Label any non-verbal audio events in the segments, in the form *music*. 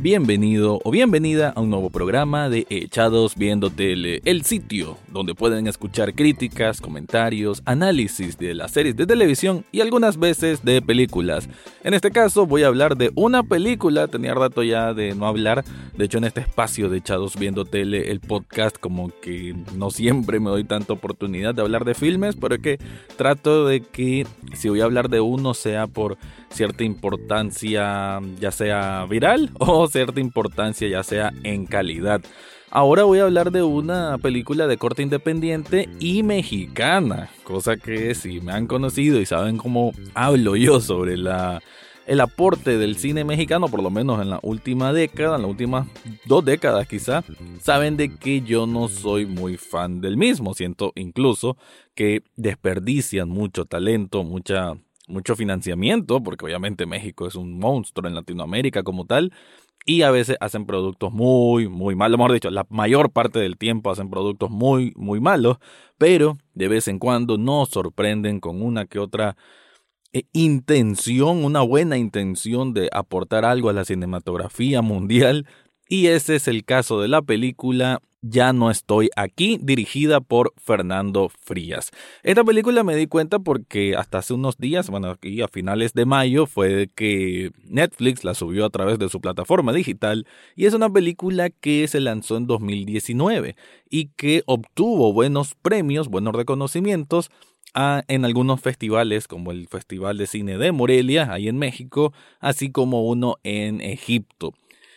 Bienvenido o bienvenida a un nuevo programa de Echados Viendo Tele, el sitio donde pueden escuchar críticas, comentarios, análisis de las series de televisión y algunas veces de películas. En este caso voy a hablar de una película, tenía rato ya de no hablar, de hecho en este espacio de Echados Viendo Tele, el podcast, como que no siempre me doy tanta oportunidad de hablar de filmes, pero es que trato de que si voy a hablar de uno sea por cierta importancia, ya sea viral *laughs* o cierta importancia, ya sea en calidad. Ahora voy a hablar de una película de corte independiente y mexicana, cosa que si me han conocido y saben cómo hablo yo sobre la el aporte del cine mexicano, por lo menos en la última década, en las últimas dos décadas quizá, saben de que yo no soy muy fan del mismo. Siento incluso que desperdician mucho talento, mucha, mucho financiamiento, porque obviamente México es un monstruo en Latinoamérica como tal, y a veces hacen productos muy, muy malos. Mejor dicho, la mayor parte del tiempo hacen productos muy, muy malos, pero de vez en cuando nos sorprenden con una que otra eh, intención, una buena intención de aportar algo a la cinematografía mundial. Y ese es el caso de la película ya no estoy aquí, dirigida por Fernando Frías. Esta película me di cuenta porque hasta hace unos días, bueno, aquí a finales de mayo, fue que Netflix la subió a través de su plataforma digital y es una película que se lanzó en 2019 y que obtuvo buenos premios, buenos reconocimientos en algunos festivales como el Festival de Cine de Morelia, ahí en México, así como uno en Egipto.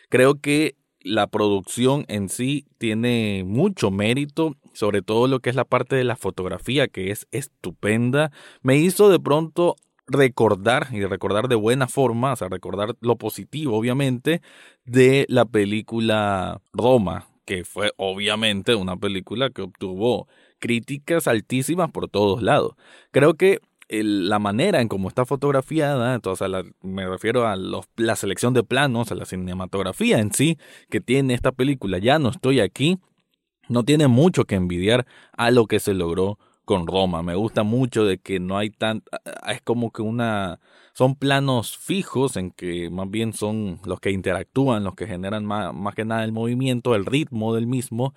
Creo que la producción en sí tiene mucho mérito, sobre todo lo que es la parte de la fotografía, que es estupenda. Me hizo de pronto recordar, y recordar de buena forma, o sea, recordar lo positivo, obviamente, de la película Roma, que fue obviamente una película que obtuvo críticas altísimas por todos lados. Creo que la manera en cómo está fotografiada, entonces me refiero a los, la selección de planos, a la cinematografía en sí que tiene esta película, ya no estoy aquí, no tiene mucho que envidiar a lo que se logró con Roma. Me gusta mucho de que no hay tan, es como que una, son planos fijos en que más bien son los que interactúan, los que generan más, más que nada el movimiento, el ritmo del mismo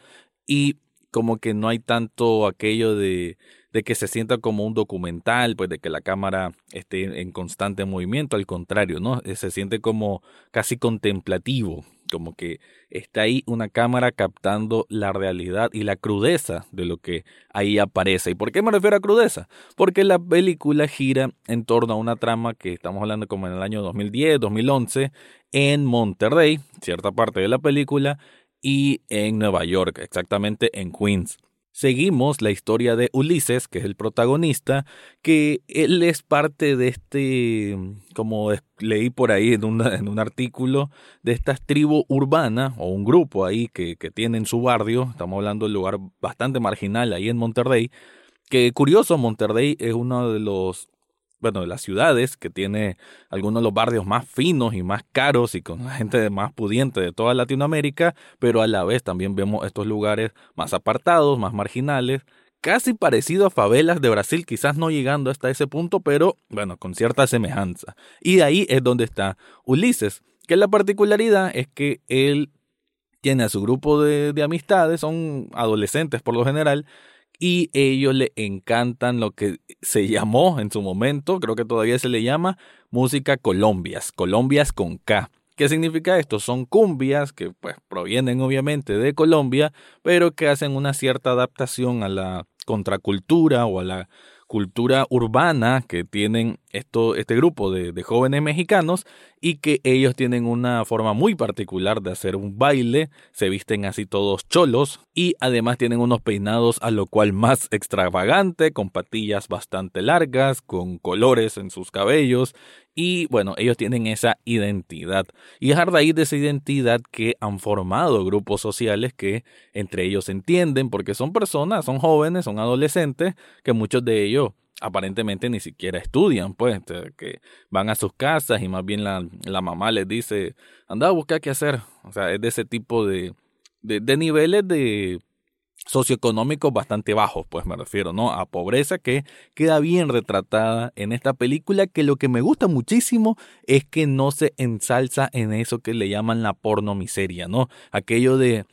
y como que no hay tanto aquello de, de que se sienta como un documental, pues de que la cámara esté en constante movimiento, al contrario, ¿no? Eh, se siente como casi contemplativo, como que está ahí una cámara captando la realidad y la crudeza de lo que ahí aparece. ¿Y por qué me refiero a crudeza? Porque la película gira en torno a una trama que estamos hablando como en el año 2010, 2011, en Monterrey, cierta parte de la película, y en Nueva York, exactamente en Queens. Seguimos la historia de Ulises, que es el protagonista, que él es parte de este, como leí por ahí en, un artículo, de esta tribu urbana o un grupo ahí que, que tiene en su barrio, estamos hablando de un lugar bastante marginal ahí en Monterrey, que curioso, Monterrey es uno de los bueno, de las ciudades, que tiene algunos de los barrios más finos y más caros y con la gente más pudiente de toda Latinoamérica, pero a la vez también vemos estos lugares más apartados, más marginales, casi parecido a favelas de Brasil, quizás no llegando hasta ese punto, pero bueno, con cierta semejanza. Y ahí es donde está Ulises, que la particularidad es que él tiene a su grupo de, de amistades, son adolescentes por lo general, y ellos le encantan lo que se *laughs* llamó en su momento, creo que todavía se le llama música colombias, colombias con K. ¿Qué significa esto? Son cumbias que pues provienen obviamente de Colombia, pero que hacen una cierta adaptación a la contracultura o a la cultura urbana que tienen esto, este grupo de, de, jóvenes mexicanos y que ellos tienen una forma muy particular de hacer un baile, se visten así todos cholos y además tienen unos peinados a lo cual más extravagante, con patillas bastante largas, con colores en sus cabellos y bueno, ellos tienen esa identidad. Y es a raíz de esa identidad que han formado grupos sociales que entre ellos se entienden, porque son personas, son jóvenes, son adolescentes, que muchos de ellos aparentemente ni siquiera estudian, pues, que van a sus casas y más bien la, la mamá les dice, anda a buscar qué hacer. O sea, es de ese tipo de, de, de niveles de socioeconómicos bastante bajos, pues me refiero, ¿no? A pobreza que queda bien retratada en esta película, que lo que me gusta muchísimo es que no se ensalza en eso que le llaman la porno miseria, ¿no? Aquello de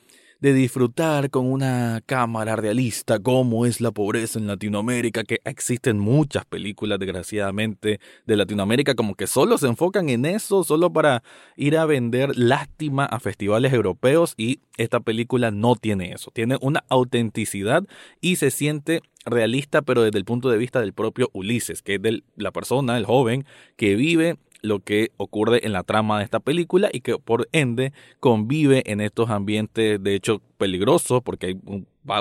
de disfrutar con una cámara realista cómo es la pobreza en Latinoamérica, que existen muchas películas desgraciadamente de Latinoamérica como que solo se enfocan en eso, solo para ir a vender lástima a festivales europeos y esta película no tiene eso, tiene una autenticidad y se siente realista pero desde el punto de vista del propio Ulises, que es de la persona, el joven que vive lo que ocurre en la trama de esta película y que por ende convive en estos ambientes de hecho peligrosos porque hay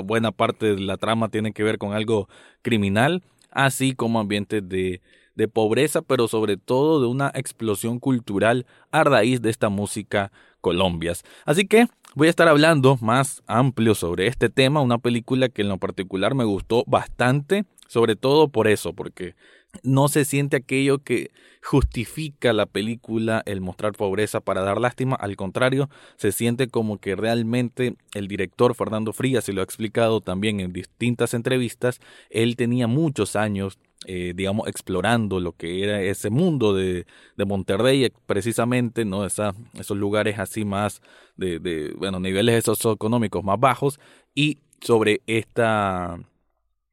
buena parte de la trama tiene que ver con algo criminal así como ambientes de, de pobreza pero sobre todo de una explosión cultural a raíz de esta música colombias. Así que voy a estar hablando más amplio sobre este tema una película que en lo particular me gustó bastante sobre todo por eso porque no se siente aquello que justifica la película el mostrar pobreza para dar lástima, al contrario, se siente como que realmente el director Fernando Frías, y lo ha explicado también en distintas entrevistas, él tenía muchos años eh, digamos, explorando lo que era ese mundo de, de Monterrey, precisamente, ¿no? Esa, esos lugares así más de, de, bueno, niveles socioeconómicos más bajos, y sobre esta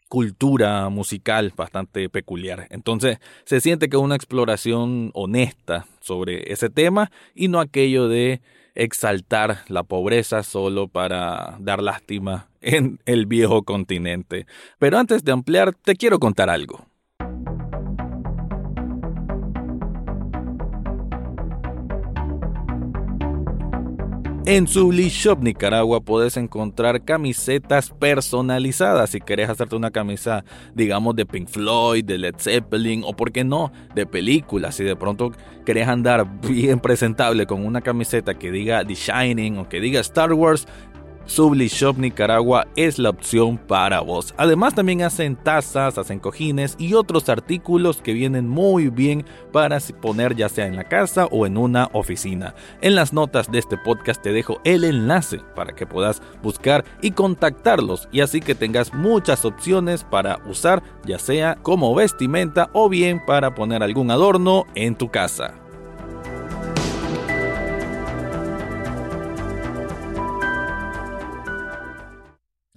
cultura musical bastante peculiar. Entonces se siente que es una exploración honesta sobre ese tema y no aquello de exaltar la pobreza solo para dar lástima en el viejo continente. Pero antes de ampliar, te quiero contar algo. En Subli Shop Nicaragua puedes encontrar camisetas personalizadas. Si querés hacerte una camisa, digamos, de Pink Floyd, de Led Zeppelin o, por qué no, de películas. Si de pronto querés andar *laughs* bien presentable con una camiseta que diga The Shining o que diga Star Wars, Subli Shop Nicaragua es la opción para vos. Además también hacen tazas, hacen cojines y otros artículos que vienen muy bien para poner ya sea en la casa o en una oficina. En las notas de este podcast te dejo el enlace para que puedas buscar y contactarlos y así que tengas muchas opciones para usar ya sea como vestimenta o bien para poner algún adorno en tu casa.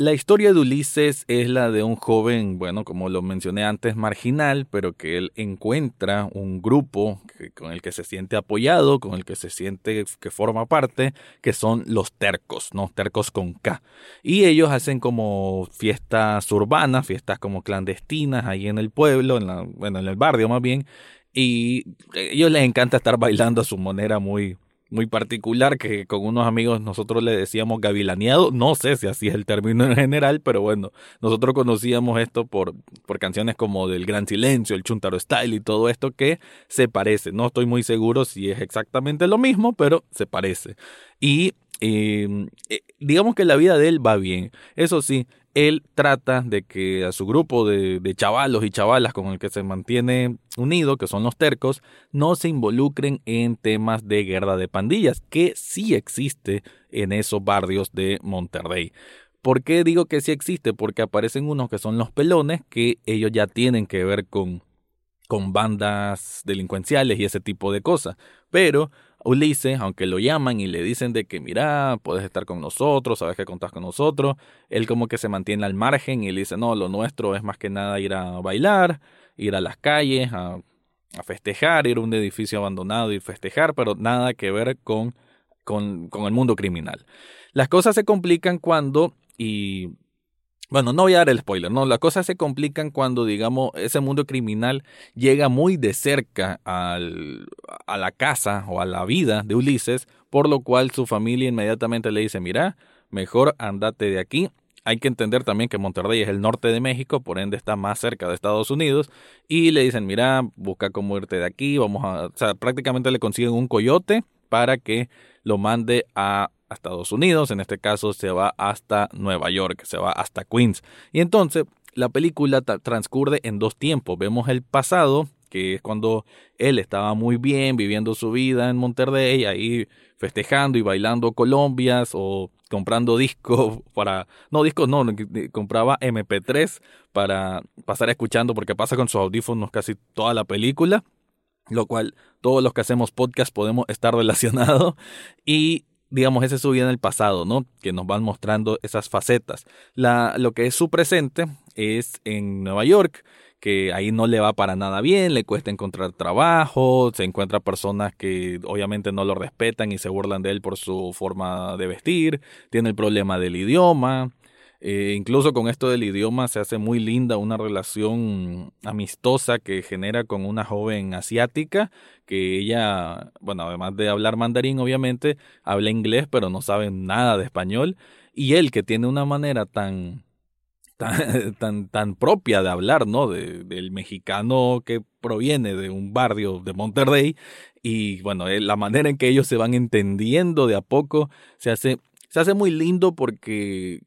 La historia de Ulises es la de un joven, bueno, como lo mencioné antes, marginal, pero que él encuentra un grupo con el que se siente apoyado, con el que se siente que forma parte, que son los tercos, ¿no? Tercos con K. Y ellos hacen como fiestas urbanas, fiestas como clandestinas ahí en el pueblo, en bueno, en el barrio más bien, y a ellos les encanta estar bailando a su manera muy, muy particular que con unos amigos nosotros le decíamos gavilaneado. No sé si así es el término en general, pero bueno, nosotros conocíamos esto por, por canciones como del Gran Silencio, el Chuntaro Style y todo esto que se parece. No estoy muy seguro si es exactamente lo mismo, pero se parece. Y em, eh, digamos que la vida de él va bien. Eso sí, él trata de que a su grupo de, de, chavalos y chavalas con el que se mantiene unido, que son los tercos, no se involucren en temas de guerra de pandillas, que sí existe en esos barrios de Monterrey. ¿Por qué digo que sí existe? Porque aparecen unos que son los pelones, que ellos ya tienen que ver con, con bandas delincuenciales y ese tipo de cosas. Pero Ulises, aunque lo llaman y le dicen de que mira, puedes estar con nosotros, sabes que contás con nosotros, él como que se mantiene al margen y le dice, no, lo nuestro es más que nada ir a bailar, ir a las calles, a, festejar, ir a un edificio abandonado y festejar, pero nada que ver con, con, con el mundo criminal. Las cosas se complican cuando, y bueno, no voy a dar el spoiler, no, las cosas se complican cuando, digamos, ese mundo criminal llega muy de cerca a la casa o a la vida de Ulises, por lo cual su familia inmediatamente le dice, mira, mejor andate de aquí. Hay que entender también que Monterrey es el norte de México, por ende está más cerca de Estados Unidos, y le dicen, mira, busca cómo irte de aquí, vamos a, o sea, prácticamente le consiguen un coyote para que lo mande a Estados Unidos, en este caso se va hasta Nueva York, se va hasta Queens. Y entonces la película transcurre en dos tiempos. Vemos el pasado, que es cuando él estaba muy bien viviendo su vida en Monterrey, ahí festejando y bailando colombias o comprando discos *laughs* para, no discos, no, compraba MP3 para pasar escuchando porque pasa con sus audífonos casi toda la película, lo cual todos los que hacemos podcast podemos estar *laughs* relacionados y digamos, ese es su vida en el pasado, ¿no? Que nos van mostrando esas facetas. La, lo que es su presente es en Nueva York, que ahí no le va para nada bien, le cuesta encontrar trabajo, se encuentra personas que obviamente no lo respetan y se burlan de él por su forma de vestir, tiene el problema del idioma, eh, incluso con esto del idioma se hace muy linda una relación amistosa que genera con una joven asiática que ella, bueno, además de hablar mandarín obviamente, habla inglés pero no sabe nada de español y él que tiene una manera tan tan, *laughs* tan, propia de hablar, ¿no? De, del mexicano que proviene de un barrio de Monterrey y bueno, eh, la manera en que ellos se van entendiendo de a poco se hace, se hace muy lindo porque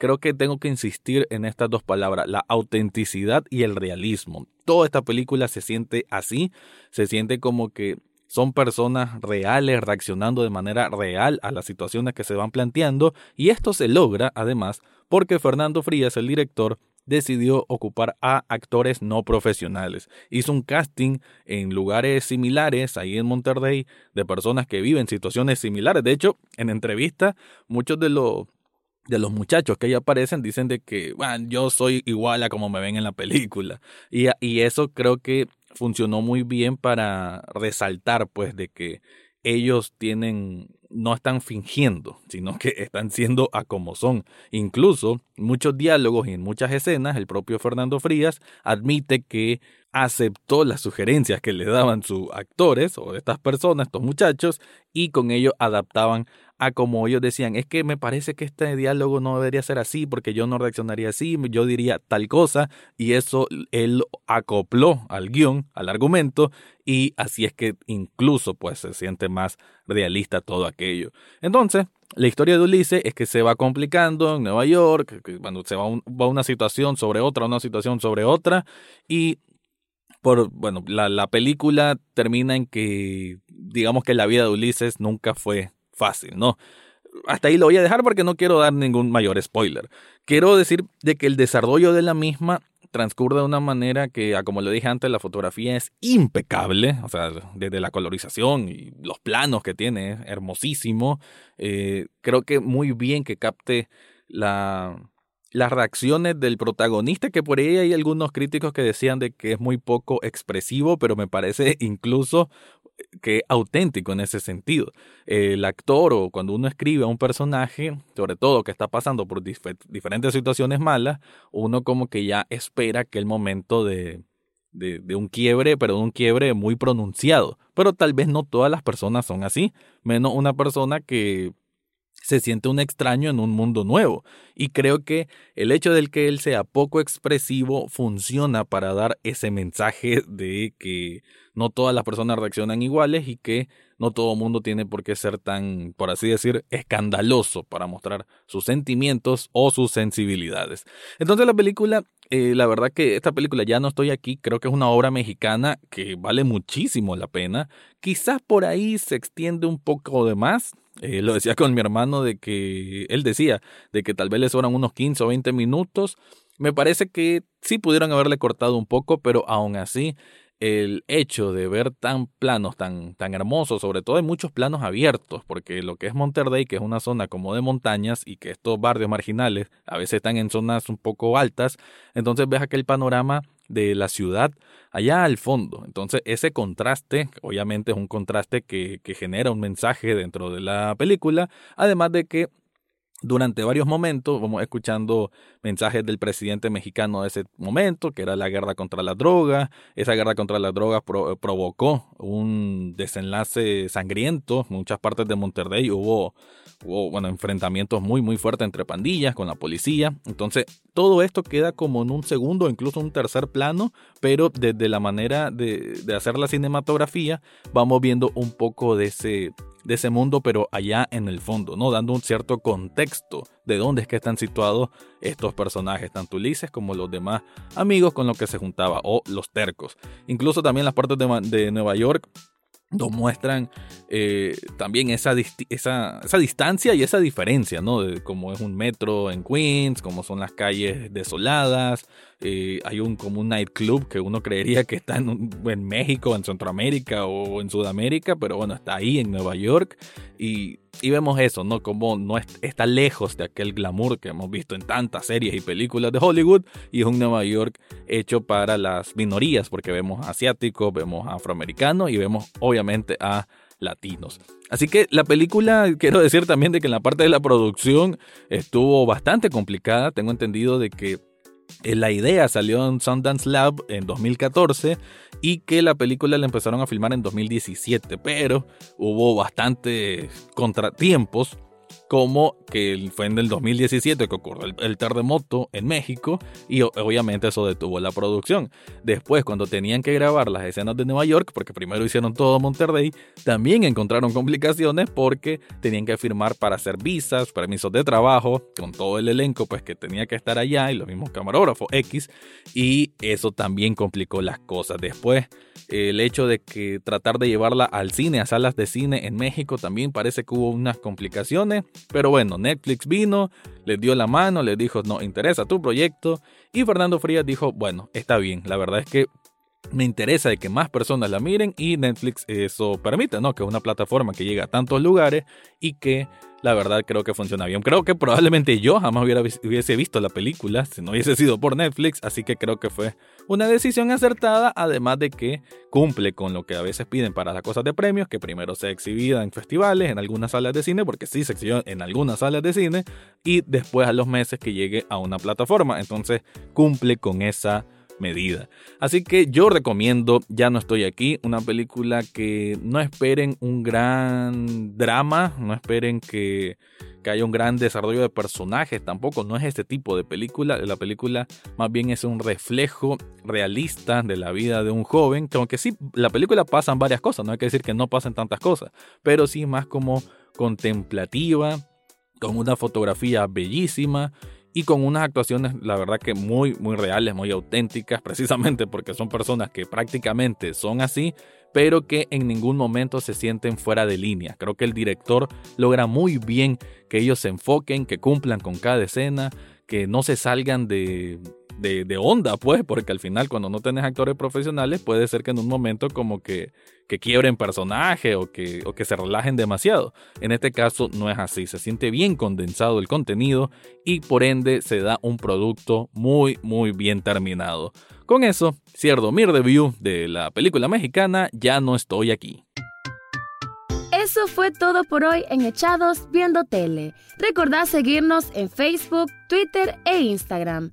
creo que tengo que insistir en estas dos palabras, la autenticidad y el realismo. Toda esta película se siente así, se siente como que son personas reales reaccionando de manera real a las situaciones que se van planteando y esto se logra además porque Fernando Frías, el director, decidió ocupar a actores no profesionales. Hizo un casting en lugares similares, ahí en Monterrey, de personas que viven situaciones similares. De hecho, en entrevista, muchos de los de los muchachos que ahí aparecen dicen de que bueno, yo soy igual a como me ven en la película. Y, y eso creo que funcionó muy bien para resaltar pues de que ellos tienen, no están fingiendo, sino que están siendo a como son. Incluso muchos diálogos y en muchas escenas, el propio Fernando Frías admite que aceptó las sugerencias que le daban sus actores o estas personas, estos muchachos, y con ello adaptaban a como ellos decían, es que me parece que este diálogo no debería ser así porque yo no reaccionaría así, yo diría tal cosa y eso él acopló al guion, al argumento y así es que incluso pues se siente más realista todo aquello. Entonces, la historia de Ulises es que se va complicando en Nueva York, cuando se va, va una situación sobre otra, una situación sobre otra y por, bueno, la, la película termina en que digamos que la vida de Ulises nunca fue fácil, ¿no? Hasta ahí lo voy a dejar porque no quiero dar ningún mayor spoiler. Quiero decir de que el desarrollo de la misma transcurre de una manera que, ah, como le dije antes, la fotografía es impecable, o sea, desde la colorización y los planos que tiene, es hermosísimo. Eh, creo que muy bien que capte la, las reacciones del protagonista, que por ahí hay algunos críticos que decían de que es muy poco expresivo, pero me parece incluso que auténtico en ese sentido. El actor o cuando uno escribe a un personaje, sobre todo que está pasando por diferentes situaciones malas, uno como que ya espera que el momento de, de, de, un quiebre, pero de un quiebre muy pronunciado. Pero tal vez no todas las personas son así, menos una persona que se siente un extraño en un mundo nuevo. Y creo que el hecho de que él sea poco expresivo funciona para dar ese mensaje de que no todas las personas reaccionan iguales y que no todo mundo tiene por qué ser tan, por así decir, escandaloso para mostrar sus sentimientos o sus sensibilidades. Entonces la película, eh, la verdad que esta película ya no estoy aquí, creo que es una obra mexicana que vale muchísimo la pena. Quizás por ahí se extiende un poco de más, eh, lo decía con mi hermano de que él decía de que tal vez le sobran unos 15 o 20 minutos. Me parece que sí pudieron haberle cortado un poco, pero aún así el hecho de ver tan planos, tan, tan hermosos, sobre todo hay muchos planos abiertos, porque lo que es Monterrey, que es una zona como de montañas y que estos barrios marginales a veces están en zonas un poco altas, entonces ves aquel panorama de la ciudad allá al fondo. Entonces ese contraste, obviamente es un contraste que, que genera un mensaje dentro de la película, además de que durante varios momentos vamos escuchando mensajes del presidente mexicano de ese momento, que era la guerra contra la droga. Esa guerra contra la droga provocó un desenlace sangriento. En muchas partes de Monterrey hubo, bueno, enfrentamientos muy, muy fuertes entre pandillas con la policía. Entonces, todo esto queda como en un segundo, incluso un tercer plano, pero desde la manera de hacer la cinematografía, vamos viendo un poco de ese de ese mundo, pero allá en el fondo, ¿no? Dando un cierto contexto de dónde es que están situados estos personajes, tanto Ulises como los demás amigos con los que se juntaba, o los tercos. Incluso también las partes de, de Nueva York nos muestran eh, también esa, esa, esa, distancia y esa diferencia, ¿no? De cómo es un metro en Queens, cómo son las calles desoladas. Eh, hay un como un nightclub que uno creería que está en, en, México, en Centroamérica o en Sudamérica, pero bueno, está ahí en Nueva York. Y y vemos eso, ¿no? Como no está lejos de aquel glamour que hemos visto en tantas series y películas de Hollywood y es un Nueva York hecho para las minorías, porque vemos asiáticos, vemos afroamericanos y vemos obviamente a latinos. Así que la película, quiero decir también de que en la parte de la producción estuvo bastante complicada. Tengo entendido de que la idea salió en Sundance Lab en 2014 y que la película la empezaron a filmar en 2017, pero hubo bastantes contratiempos como que fue en el 2017 que ocurrió el, terremoto en México y obviamente eso detuvo la producción. Después, cuando tenían que grabar las escenas de Nueva York, porque primero hicieron todo Monterrey, también encontraron complicaciones porque tenían que firmar para hacer visas, permisos de trabajo, con todo el elenco pues que tenía que estar allá y los mismos camarógrafos X, y eso también complicó las cosas. Después, el hecho de que tratar de llevarla al cine, a salas de cine en México, también parece que hubo unas complicaciones pero bueno, Netflix vino, les dio la mano, les dijo, no, interesa tu proyecto. Y Fernando Frías dijo, bueno, está bien, la verdad es que me interesa de que más personas la miren y Netflix eso permite, ¿no? Que es una plataforma que llega a tantos lugares y que la verdad creo que funciona bien. Creo que probablemente yo jamás hubiera, hubiese visto la película si no hubiese sido por Netflix, así que creo que fue una decisión acertada, además de que cumple con lo que a veces piden para las cosas de premios, que primero sea exhibida en festivales, en algunas salas de cine, porque sí se exhibió en algunas salas de cine, y después a los meses que llegue a una plataforma. Entonces cumple con esa medida. Así que yo recomiendo Ya no estoy aquí, una película que no esperen un gran drama, no esperen que, haya un gran desarrollo de personajes, tampoco no es este tipo de película, la película más bien es un reflejo realista de la vida de un joven, que aunque sí, la película pasan varias cosas, no hay que decir que no pasen tantas cosas, pero sí más como contemplativa, con una fotografía bellísima y con unas actuaciones, la verdad que muy, muy reales, muy auténticas, *laughs* precisamente porque son personas que prácticamente son así, pero que en ningún momento se sienten fuera de línea. Creo que el director logra muy bien que ellos se enfoquen, que cumplan con cada escena, que no se salgan de, de, onda, pues, porque al final cuando no tenés actores profesionales puede ser que en un momento como que, que quiebren personaje o que, o que se relajen demasiado. En este caso no es así, se siente bien condensado el contenido y por ende se da un producto muy muy bien terminado. Con eso, cierro mi review de la película mexicana Ya no estoy aquí. Eso fue todo por hoy en Echados Viendo Tele. Recordad seguirnos en Facebook, Twitter e Instagram.